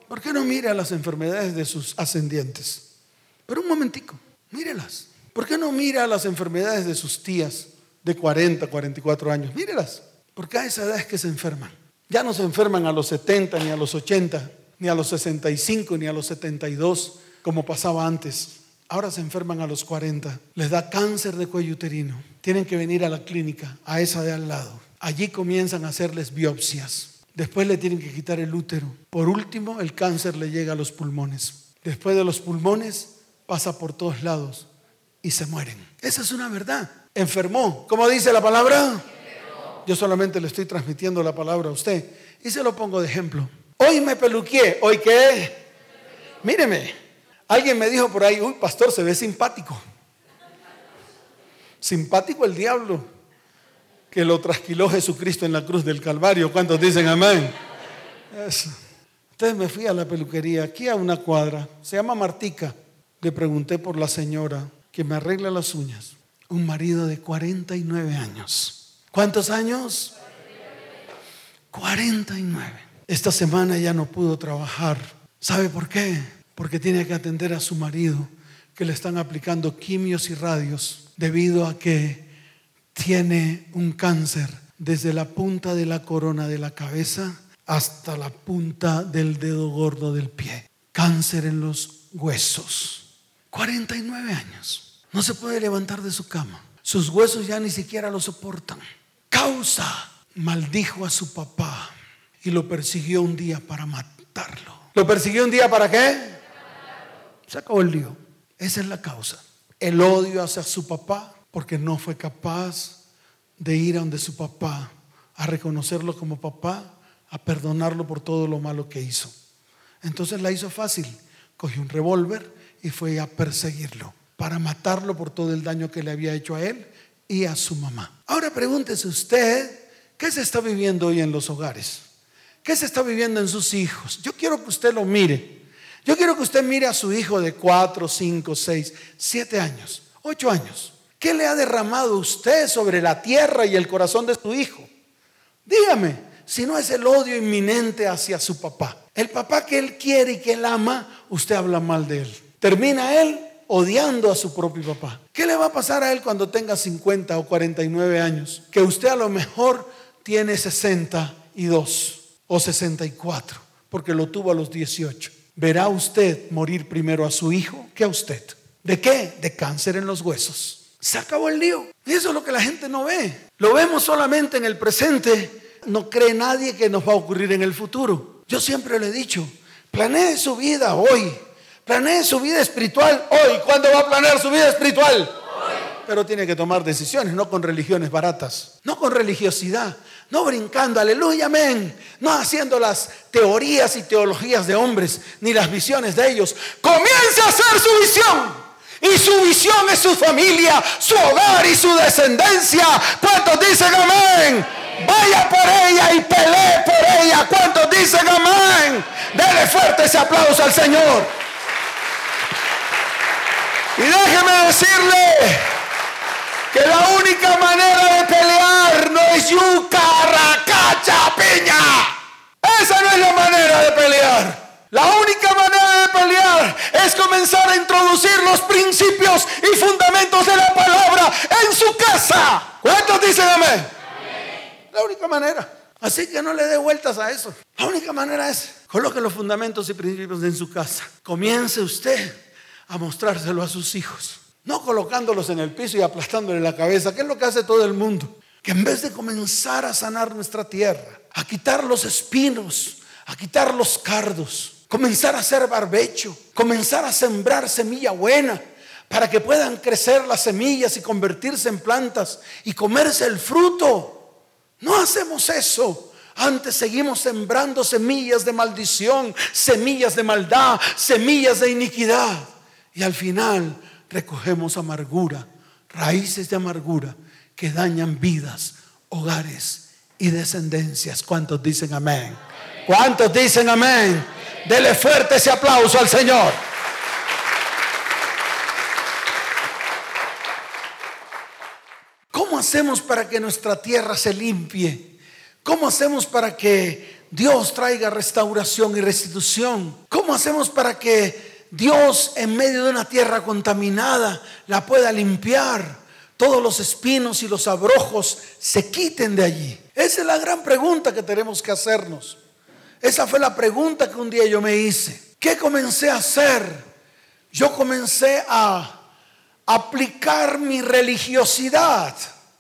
[SPEAKER 1] ¿Por qué no mira las enfermedades de sus ascendientes? Pero un momentico, mírelas. ¿Por qué no mira las enfermedades de sus tías de 40, 44 años? Mírelas. Porque a esa edad es que se enferman. Ya no se enferman a los 70, ni a los 80, ni a los 65, ni a los 72, como pasaba antes. Ahora se enferman a los 40. Les da cáncer de cuello uterino. Tienen que venir a la clínica, a esa de al lado. Allí comienzan a hacerles biopsias. Después le tienen que quitar el útero. Por último, el cáncer le llega a los pulmones. Después de los pulmones, pasa por todos lados y se mueren. Esa es una verdad. Enfermó. ¿Cómo dice la palabra? Yo solamente le estoy transmitiendo la palabra a usted. Y se lo pongo de ejemplo. Hoy me peluqué. ¿Hoy qué? Míreme. Alguien me dijo por ahí, uy, pastor, se ve simpático. Simpático el diablo que lo trasquiló Jesucristo en la cruz del Calvario. ¿Cuántos dicen amén? Entonces me fui a la peluquería, aquí a una cuadra, se llama Martica. Le pregunté por la señora que me arregla las uñas. Un marido de 49 años. ¿Cuántos años? 49. Esta semana ya no pudo trabajar. ¿Sabe por qué? Porque tiene que atender a su marido que le están aplicando quimios y radios debido a que tiene un cáncer desde la punta de la corona de la cabeza hasta la punta del dedo gordo del pie. Cáncer en los huesos. 49 años. No se puede levantar de su cama. Sus huesos ya ni siquiera lo soportan. Causa. Maldijo a su papá y lo persiguió un día para matarlo. ¿Lo persiguió un día para qué? Se acabó el lío. Esa es la causa. El odio hacia su papá porque no fue capaz de ir a donde su papá a reconocerlo como papá a perdonarlo por todo lo malo que hizo. Entonces la hizo fácil. Cogió un revólver y fue a perseguirlo para matarlo por todo el daño que le había hecho a él y a su mamá. Ahora pregúntese usted, ¿qué se está viviendo hoy en los hogares? ¿Qué se está viviendo en sus hijos? Yo quiero que usted lo mire. Yo quiero que usted mire a su hijo de 4, 5, 6, 7 años, 8 años. ¿Qué le ha derramado usted sobre la tierra y el corazón de su hijo? Dígame, si no es el odio inminente hacia su papá. El papá que él quiere y que él ama, usted habla mal de él. Termina él odiando a su propio papá. ¿Qué le va a pasar a él cuando tenga 50 o 49 años? Que usted a lo mejor tiene 62 o 64, porque lo tuvo a los 18. ¿Verá usted morir primero a su hijo que a usted? ¿De qué? De cáncer en los huesos. Se acabó el lío. Eso es lo que la gente no ve. Lo vemos solamente en el presente no cree nadie que nos va a ocurrir en el futuro. Yo siempre le he dicho, planee su vida hoy. Planee su vida espiritual hoy. ¿Cuándo va a planear su vida espiritual? Pero tiene que tomar decisiones, no con religiones baratas, no con religiosidad, no brincando, aleluya, amén, no haciendo las teorías y teologías de hombres, ni las visiones de ellos. Comience a hacer su visión. Y su visión es su familia, su hogar y su descendencia. ¿Cuántos dicen amén? Vaya por ella y pelee por ella. ¿Cuántos dicen amén? Dele fuerte ese aplauso al Señor. Y déjeme decirle que la única manera de pelear no es yuca, racacha, piña. Esa no es la manera de pelear. La única manera de pelear es comenzar a introducir los principios y fundamentos de la palabra en su casa. ¿Cuántos dicen amén? La única manera. Así que no le dé vueltas a eso. La única manera es coloque los fundamentos y principios en su casa. Comience usted a mostrárselo a sus hijos. No colocándolos en el piso y aplastándole la cabeza, que es lo que hace todo el mundo. Que en vez de comenzar a sanar nuestra tierra, a quitar los espinos, a quitar los cardos, comenzar a hacer barbecho, comenzar a sembrar semilla buena, para que puedan crecer las semillas y convertirse en plantas y comerse el fruto. No hacemos eso. Antes seguimos sembrando semillas de maldición, semillas de maldad, semillas de iniquidad. Y al final recogemos amargura, raíces de amargura que dañan vidas, hogares y descendencias. ¿Cuántos dicen amén? ¿Cuántos dicen amén? Dele fuerte ese aplauso al Señor. ¿Cómo hacemos para que nuestra tierra se limpie? ¿Cómo hacemos para que Dios traiga restauración y restitución? ¿Cómo hacemos para que Dios en medio de una tierra contaminada la pueda limpiar? Todos los espinos y los abrojos se quiten de allí. Esa es la gran pregunta que tenemos que hacernos. Esa fue la pregunta que un día yo me hice. ¿Qué comencé a hacer? Yo comencé a aplicar mi religiosidad.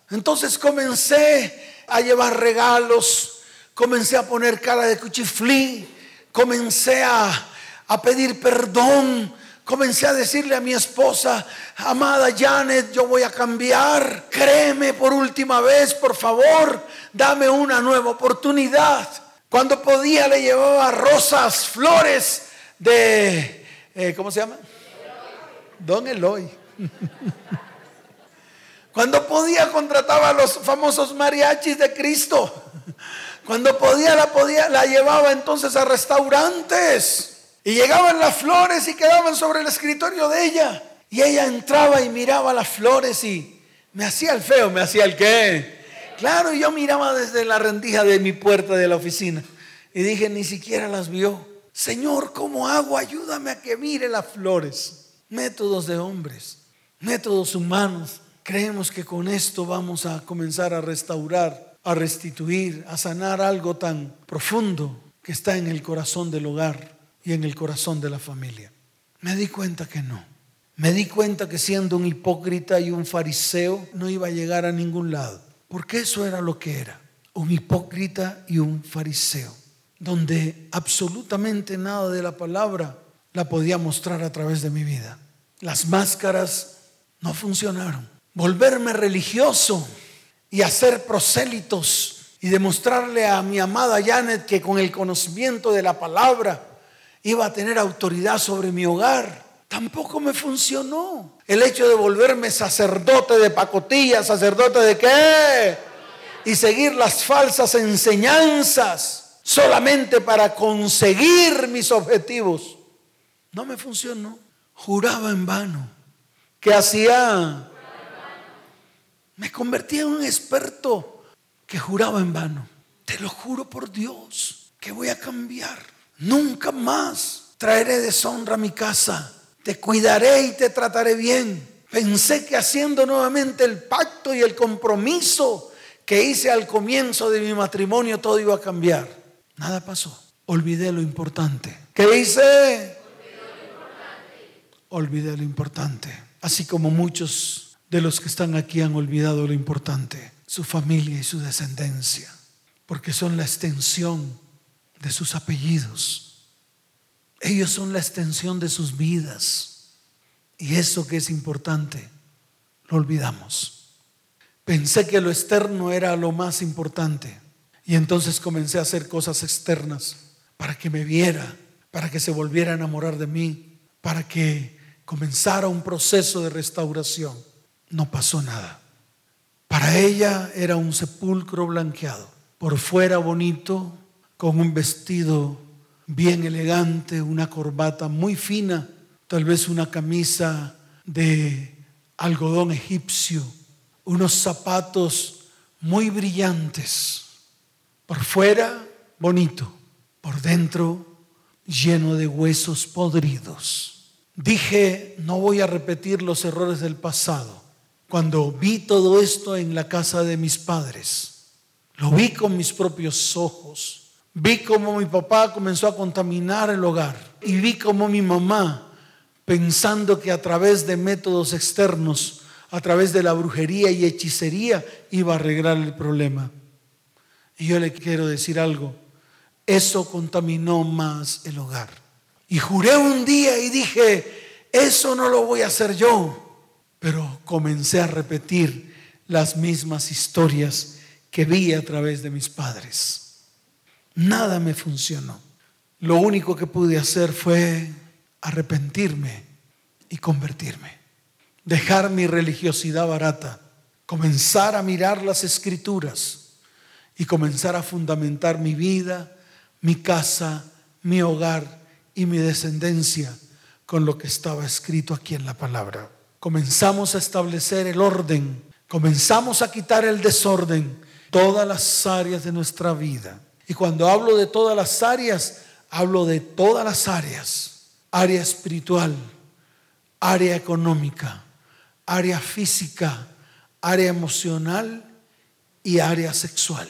[SPEAKER 1] Entonces comencé a llevar regalos, comencé a poner cara de cuchiflí, comencé a, a pedir perdón. Comencé a decirle a mi esposa, amada Janet, yo voy a cambiar. Créeme por última vez, por favor, dame una nueva oportunidad. Cuando podía le llevaba rosas, flores de, eh, ¿cómo se llama? Don Eloy. *laughs* Cuando podía contrataba a los famosos mariachis de Cristo. Cuando podía la podía la llevaba entonces a restaurantes. Y llegaban las flores y quedaban sobre el escritorio de ella. Y ella entraba y miraba las flores y me hacía el feo, me hacía el qué. Claro, yo miraba desde la rendija de mi puerta de la oficina. Y dije, ni siquiera las vio. Señor, ¿cómo hago? Ayúdame a que mire las flores. Métodos de hombres, métodos humanos. Creemos que con esto vamos a comenzar a restaurar, a restituir, a sanar algo tan profundo que está en el corazón del hogar y en el corazón de la familia. Me di cuenta que no. Me di cuenta que siendo un hipócrita y un fariseo no iba a llegar a ningún lado. Porque eso era lo que era. Un hipócrita y un fariseo. Donde absolutamente nada de la palabra la podía mostrar a través de mi vida. Las máscaras no funcionaron volverme religioso y hacer prosélitos y demostrarle a mi amada Janet que con el conocimiento de la palabra iba a tener autoridad sobre mi hogar. Tampoco me funcionó. El hecho de volverme sacerdote de pacotilla, sacerdote de qué? Y seguir las falsas enseñanzas solamente para conseguir mis objetivos. No me funcionó. Juraba en vano. ¿Qué hacía? Me convertí en un experto que juraba en vano. Te lo juro por Dios que voy a cambiar. Nunca más traeré deshonra a mi casa. Te cuidaré y te trataré bien. Pensé que haciendo nuevamente el pacto y el compromiso que hice al comienzo de mi matrimonio todo iba a cambiar. Nada pasó. Olvidé lo importante. ¿Qué hice? Olvidé lo importante. Así como muchos de los que están aquí han olvidado lo importante, su familia y su descendencia, porque son la extensión de sus apellidos. Ellos son la extensión de sus vidas. Y eso que es importante, lo olvidamos. Pensé que lo externo era lo más importante. Y entonces comencé a hacer cosas externas para que me viera, para que se volviera a enamorar de mí, para que comenzara un proceso de restauración no pasó nada. Para ella era un sepulcro blanqueado, por fuera bonito, con un vestido bien elegante, una corbata muy fina, tal vez una camisa de algodón egipcio, unos zapatos muy brillantes, por fuera bonito, por dentro lleno de huesos podridos. Dije, no voy a repetir los errores del pasado cuando vi todo esto en la casa de mis padres. Lo vi con mis propios ojos. Vi cómo mi papá comenzó a contaminar el hogar. Y vi cómo mi mamá, pensando que a través de métodos externos, a través de la brujería y hechicería, iba a arreglar el problema. Y yo le quiero decir algo. Eso contaminó más el hogar. Y juré un día y dije, eso no lo voy a hacer yo. Pero comencé a repetir las mismas historias que vi a través de mis padres. Nada me funcionó. Lo único que pude hacer fue arrepentirme y convertirme. Dejar mi religiosidad barata, comenzar a mirar las escrituras y comenzar a fundamentar mi vida, mi casa, mi hogar y mi descendencia con lo que estaba escrito aquí en la palabra comenzamos a establecer el orden, comenzamos a quitar el desorden, todas las áreas de nuestra vida. Y cuando hablo de todas las áreas, hablo de todas las áreas, área espiritual, área económica, área física, área emocional y área sexual.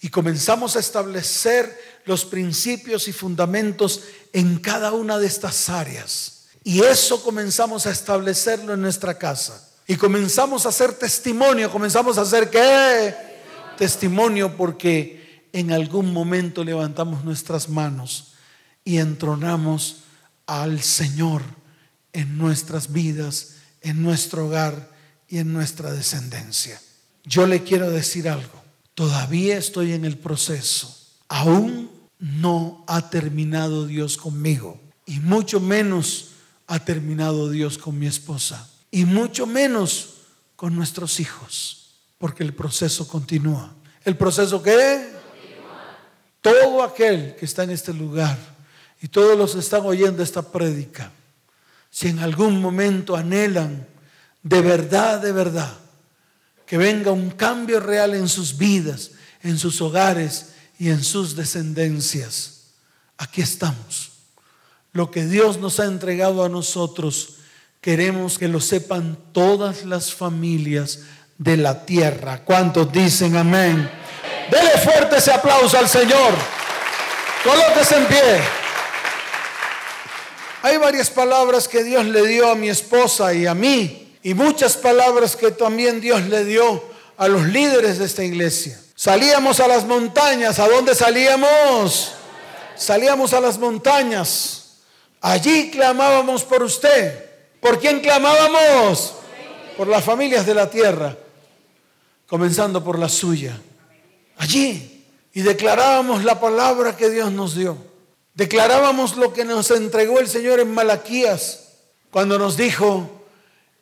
[SPEAKER 1] Y comenzamos a establecer los principios y fundamentos en cada una de estas áreas. Y eso comenzamos a establecerlo en nuestra casa. Y comenzamos a hacer testimonio. ¿Comenzamos a hacer qué? Testimonio porque en algún momento levantamos nuestras manos y entronamos al Señor en nuestras vidas, en nuestro hogar y en nuestra descendencia. Yo le quiero decir algo, todavía estoy en el proceso, aún no ha terminado Dios conmigo y mucho menos ha terminado Dios con mi esposa y mucho menos con nuestros hijos, porque el proceso continúa. ¿El proceso qué? Todo aquel que está en este lugar y todos los que están oyendo esta prédica, si en algún momento anhelan de verdad, de verdad, que venga un cambio real en sus vidas, en sus hogares y en sus descendencias, aquí estamos. Lo que Dios nos ha entregado a nosotros, queremos que lo sepan todas las familias de la tierra. ¿Cuántos dicen amén? Dele fuerte ese aplauso al Señor. Colóquese en pie. Hay varias palabras que Dios le dio a mi esposa y a mí, y muchas palabras que también Dios le dio a los líderes de esta iglesia. Salíamos a las montañas. ¿A dónde salíamos? Salíamos a las montañas. Allí clamábamos por usted. ¿Por quién clamábamos? Por las familias de la tierra, comenzando por la suya allí y declarábamos la palabra que Dios nos dio. Declarábamos lo que nos entregó el Señor en Malaquías cuando nos dijo,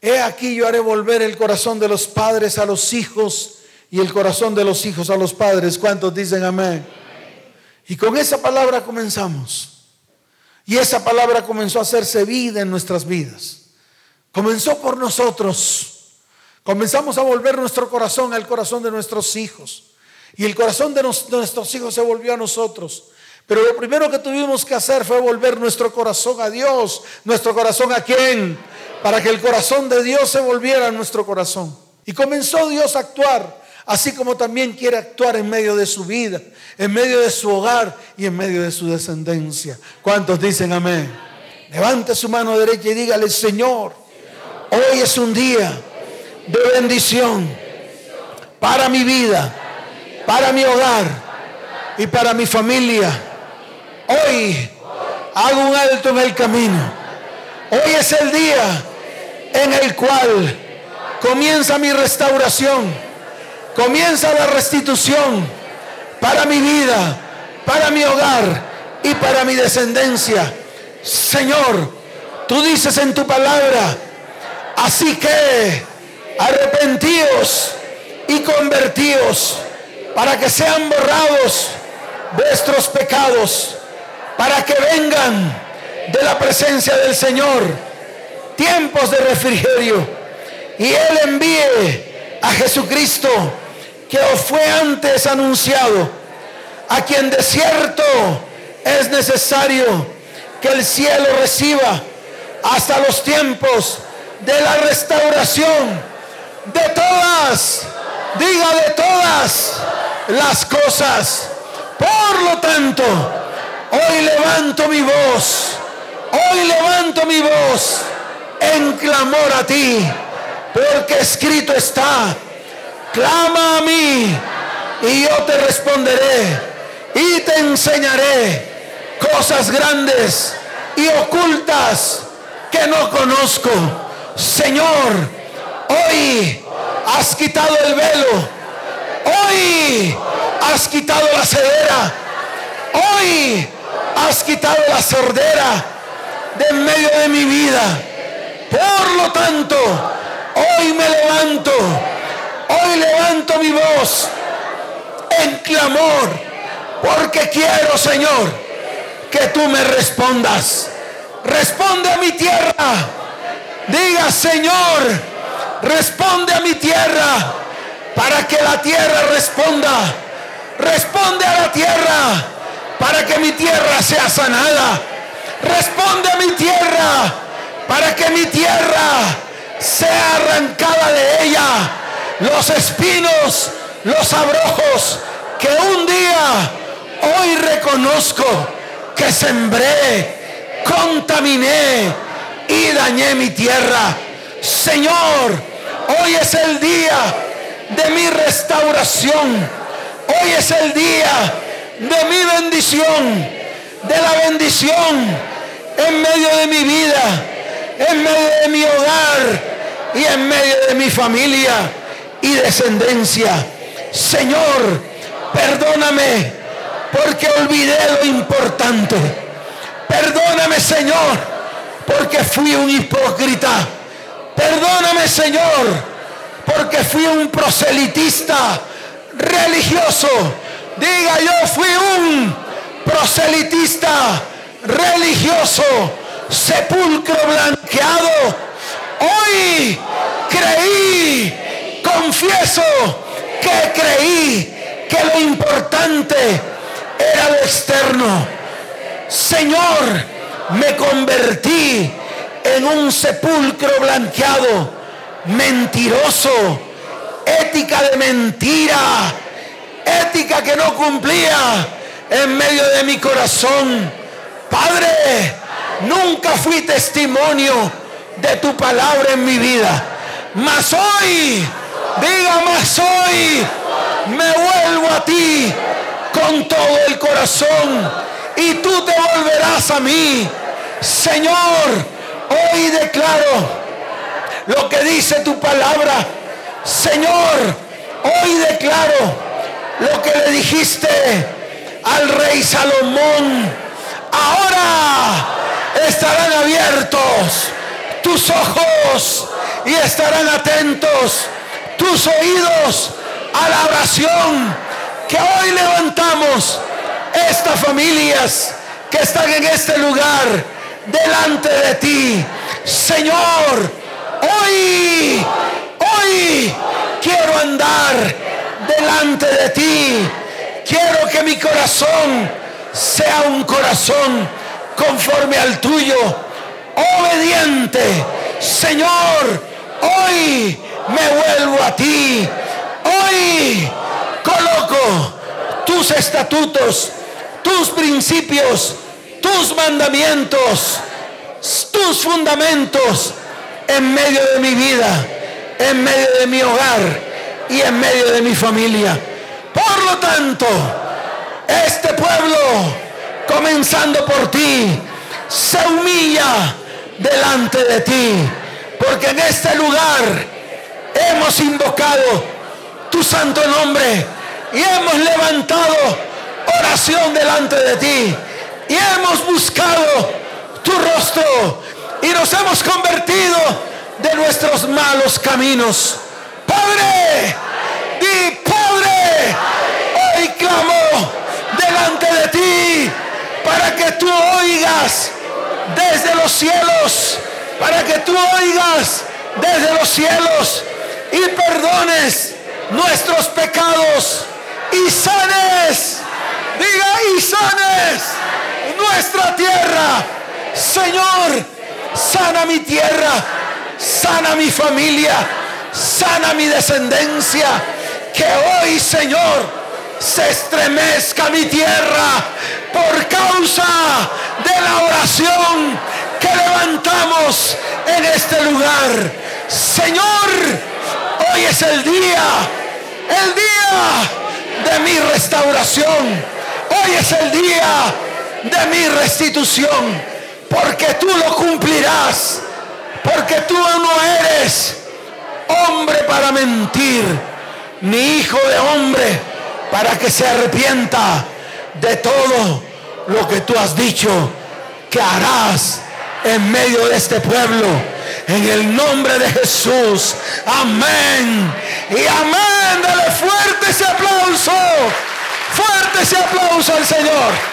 [SPEAKER 1] he aquí yo haré volver el corazón de los padres a los hijos y el corazón de los hijos a los padres. ¿Cuántos dicen amén? Y con esa palabra comenzamos. Y esa palabra comenzó a hacerse vida en nuestras vidas. Comenzó por nosotros. Comenzamos a volver nuestro corazón al corazón de nuestros hijos. Y el corazón de, nuestros hijos se volvió a nosotros. Pero lo primero que tuvimos que hacer fue volver nuestro corazón a Dios. ¿Nuestro corazón a quién? Para que el corazón de Dios se volviera a nuestro corazón. Y comenzó Dios a actuar, así como también quiere actuar en medio de su vida, en medio de su hogar y en medio de su descendencia. ¿Cuántos dicen amén? Levante su mano derecha y dígale, Señor, hoy es un día de bendición para mi vida para mi hogar y para mi familia. Hoy hago un alto en el camino. Hoy es el día en el cual comienza mi restauración, comienza la restitución para mi vida, para mi hogar y para mi descendencia. Señor, tú dices en tu palabra, así que arrepentíos y convertíos para que sean borrados vuestros pecados, para que vengan de la presencia del Señor. Tiempos de refrigerio. Y Él envíe a Jesucristo que os fue antes anunciado, a quien de cierto es necesario que el cielo reciba hasta los tiempos de la restauración de todas, diga de todas las cosas. Por lo tanto, hoy levanto mi voz, hoy levanto mi voz en clamor a ti, porque escrito está, clama a mí y yo te responderé y te enseñaré cosas grandes y ocultas que no conozco. Señor, hoy has quitado el velo Hoy has quitado la cedera. Hoy has quitado la sordera de en medio de mi vida. Por lo tanto, hoy me levanto. Hoy levanto mi voz en clamor. Porque quiero, Señor, que tú me respondas. Responde a mi tierra. Diga, Señor, responde a mi tierra para que la tierra responda. Responde a la tierra para que mi tierra sea sanada. Responde a mi tierra para que mi tierra sea arrancada de ella. Los espinos, los abrojos que un día hoy reconozco que sembré, contaminé y dañé mi tierra. Señor, hoy es el día de mi restauración. Hoy es el día de mi bendición, de la bendición en medio de mi vida, en medio de mi hogar y en medio de mi familia y descendencia. Señor, perdóname porque olvidé lo importante. Perdóname, Señor, porque fui un hipócrita. Perdóname, Señor, porque fui un proselitista religioso. Diga, yo fui un proselitista religioso, sepulcro blanqueado. Hoy creí, confieso que creí que lo importante era lo externo. Señor, me convertí en un sepulcro blanqueado, mentiroso, ética de mentira, ética que no cumplía en medio de mi corazón. Padre, nunca fui testimonio de tu palabra en mi vida. Mas hoy, diga más hoy, me vuelvo a ti con todo el corazón y tú te volverás a mí. Señor, hoy declaro lo que dice tu palabra. Señor, hoy declaro lo que le dijiste al rey Salomón. Ahora estarán abiertos tus ojos y estarán atentos tus oídos a la oración que hoy levantamos estas familias que están en este lugar delante de ti. Señor, hoy, hoy quiero andar delante de ti. Quiero que mi corazón sea un corazón conforme al tuyo, obediente. Señor, hoy me vuelvo a ti. Hoy coloco tus estatutos, tus principios, tus mandamientos, tus fundamentos en medio de mi vida, en medio de mi hogar y en medio de mi familia. Por lo tanto, este pueblo, comenzando por ti, se humilla delante de ti, porque en este lugar hemos invocado tu santo nombre y hemos levantado oración delante de ti y hemos buscado tu rostro y nos hemos convertido de nuestros malos caminos. Padre, y Padre, hoy clamo delante de ti para que tú oigas desde los cielos, para que tú oigas desde los cielos y perdones nuestros pecados y sanes, diga y sanes nuestra tierra. Señor, sana mi tierra, sana mi familia, sana mi descendencia. Que hoy, Señor, se estremezca mi tierra por causa de la oración que levantamos en este lugar. Señor, hoy es el día el día de mi restauración. Hoy es el día de mi restitución. Porque tú lo cumplirás. Porque tú no eres hombre para mentir, ni hijo de hombre para que se arrepienta de todo lo que tú has dicho que harás en medio de este pueblo. En el nombre de Jesús. Amén. Y amén. Dale fuerte ese aplauso. Fuerte ese aplauso al Señor.